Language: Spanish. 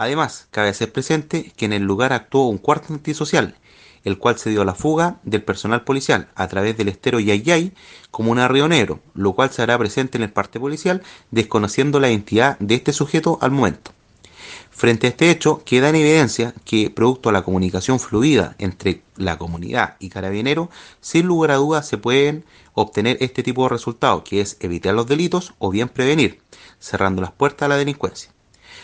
Además, cabe hacer presente que en el lugar actuó un cuarto antisocial, el cual se dio a la fuga del personal policial a través del estero Yayay como un Río Negro, lo cual se hará presente en el parte policial, desconociendo la identidad de este sujeto al momento. Frente a este hecho, queda en evidencia que, producto de la comunicación fluida entre la comunidad y carabinero, sin lugar a dudas se pueden obtener este tipo de resultados, que es evitar los delitos o bien prevenir, cerrando las puertas a la delincuencia.